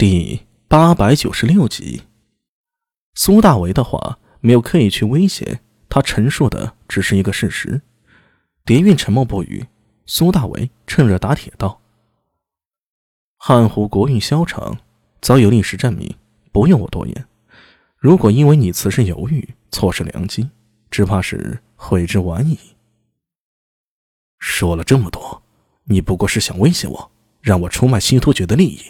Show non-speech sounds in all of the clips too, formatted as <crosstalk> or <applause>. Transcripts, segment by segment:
第八百九十六集，苏大为的话没有刻意去威胁他，陈述的只是一个事实。蝶韵沉默不语，苏大为趁热打铁道：“汉湖国运消长，早有历史证明，不用我多言。如果因为你此时犹豫，错失良机，只怕是悔之晚矣。”说了这么多，你不过是想威胁我，让我出卖西突厥的利益。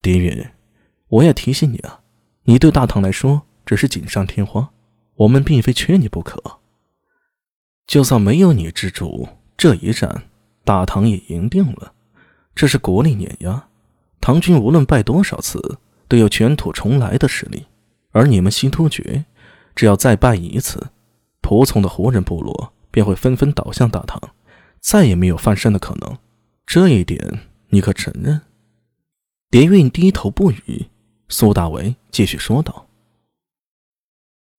狄云，我也提醒你啊，你对大唐来说只是锦上添花，我们并非缺你不可。就算没有你之主，这一战大唐也赢定了。这是国力碾压，唐军无论败多少次，都有卷土重来的实力。而你们西突厥，只要再败一次，仆从的胡人部落便会纷纷倒向大唐，再也没有翻身的可能。这一点你可承认？蝶韵低头不语，苏大为继续说道：“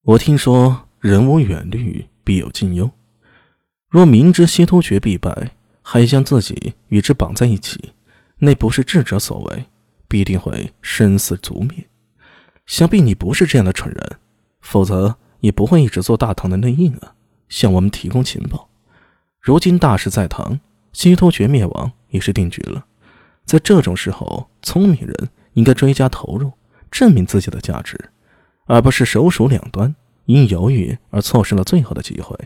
我听说人无远虑，必有近忧。若明知西突厥必败，还将自己与之绑在一起，那不是智者所为，必定会生死族灭。想必你不是这样的蠢人，否则也不会一直做大唐的内应啊，向我们提供情报。如今大势在唐，西突厥灭亡已是定局了。”在这种时候，聪明人应该追加投入，证明自己的价值，而不是手鼠两端，因犹豫而错失了最后的机会。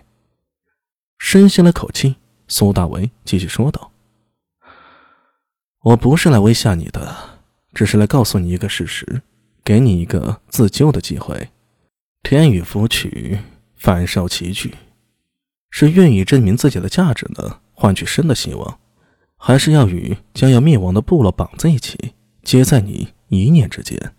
深吸了口气，苏大为继续说道：“我不是来威吓你的，只是来告诉你一个事实，给你一个自救的机会。天与福取，反受其惧，是愿意证明自己的价值呢，换取生的希望。”还是要与将要灭亡的部落绑在一起，皆在你一念之间。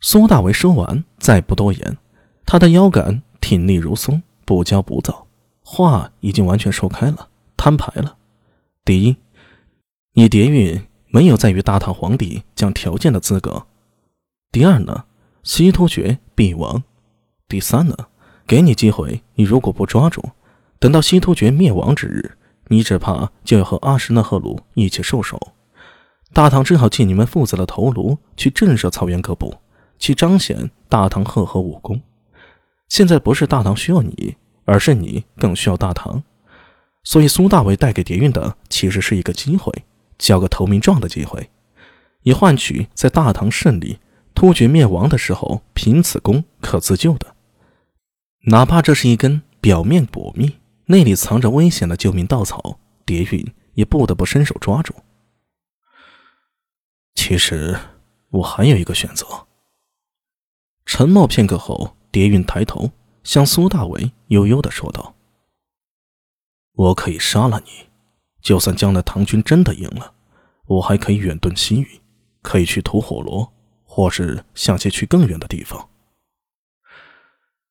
苏大为说完，再不多言。他的腰杆挺立如松，不骄不躁，话已经完全说开了，摊牌了。第一，你蝶韵没有在与大唐皇帝讲条件的资格。第二呢，西突厥必亡。第三呢，给你机会，你如果不抓住，等到西突厥灭亡之日。你只怕就要和阿什纳赫鲁一起受首，大唐只好借你们父子的头颅去震慑草原各部，去彰显大唐赫赫武功。现在不是大唐需要你，而是你更需要大唐。所以苏大伟带给蝶韵的其实是一个机会，交个投名状的机会，以换取在大唐胜利、突厥灭亡的时候凭此功可自救的，哪怕这是一根表面薄命。那里藏着危险的救命稻草，蝶韵也不得不伸手抓住。其实我还有一个选择。沉默片刻后，蝶韵抬头向苏大为悠悠的说道：“我可以杀了你，就算将来唐军真的赢了，我还可以远遁西域，可以去吐火罗，或是向些去更远的地方。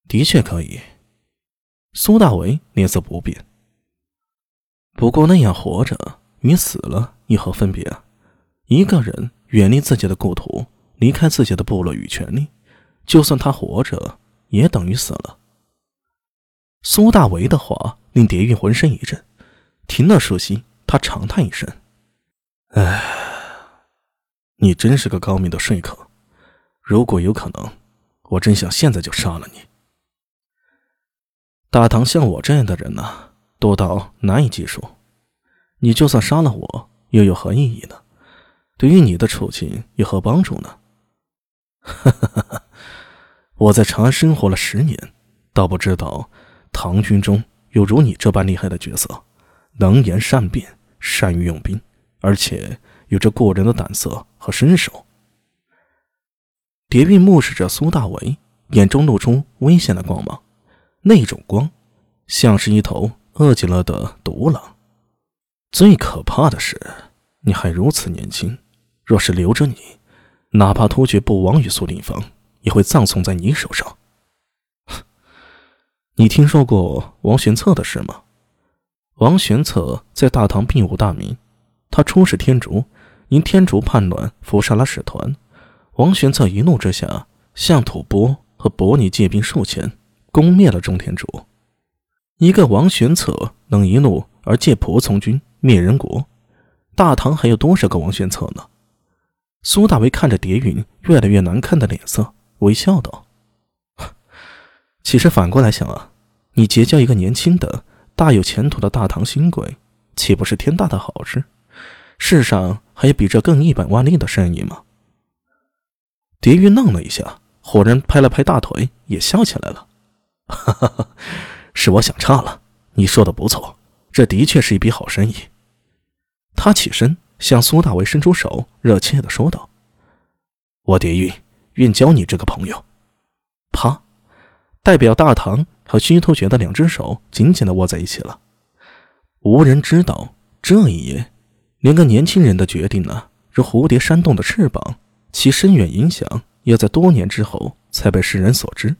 的确可以。”苏大为脸色不变。不过那样活着与死了有何分别啊？一个人远离自己的故土，离开自己的部落与权利，就算他活着，也等于死了。苏大为的话令蝶韵浑身一震，停了数息，他长叹一声：“唉，你真是个高明的说客。如果有可能，我真想现在就杀了你。”大唐像我这样的人呢，多到难以计数。你就算杀了我，又有何意义呢？对于你的处境有何帮助呢？哈哈哈哈我在长安生活了十年，倒不知道唐军中有如你这般厉害的角色，能言善辩，善于用兵，而且有着过人的胆色和身手。蝶韵目视着苏大为，眼中露出危险的光芒。那种光，像是一头饿极了的毒狼。最可怕的是，你还如此年轻。若是留着你，哪怕突厥不亡于苏定方，也会葬送在你手上。<laughs> 你听说过王玄策的事吗？王玄策在大唐并无大名，他出使天竺，因天竺叛乱伏杀了使团。王玄策一怒之下，向吐蕃和伯尼借兵数千。攻灭了中天竺，一个王玄策能一怒而借仆从军灭人国，大唐还有多少个王玄策呢？苏大为看着蝶云越来越难看的脸色，微笑道：“ <laughs> 其实反过来想啊，你结交一个年轻的、大有前途的大唐新贵，岂不是天大的好事？世上还有比这更一本万利的生意吗？”蝶云愣了一下，忽然拍了拍大腿，也笑起来了：“哈哈哈，是我想差了。你说的不错，这的确是一笔好生意。”他起身。向苏大为伸出手，热切的说道：“我蝶玉愿交你这个朋友。”啪！代表大唐和虚突厥的两只手紧紧的握在一起了。无人知道，这一夜，连个年轻人的决定呢，如蝴蝶扇动的翅膀，其深远影响，要在多年之后才被世人所知。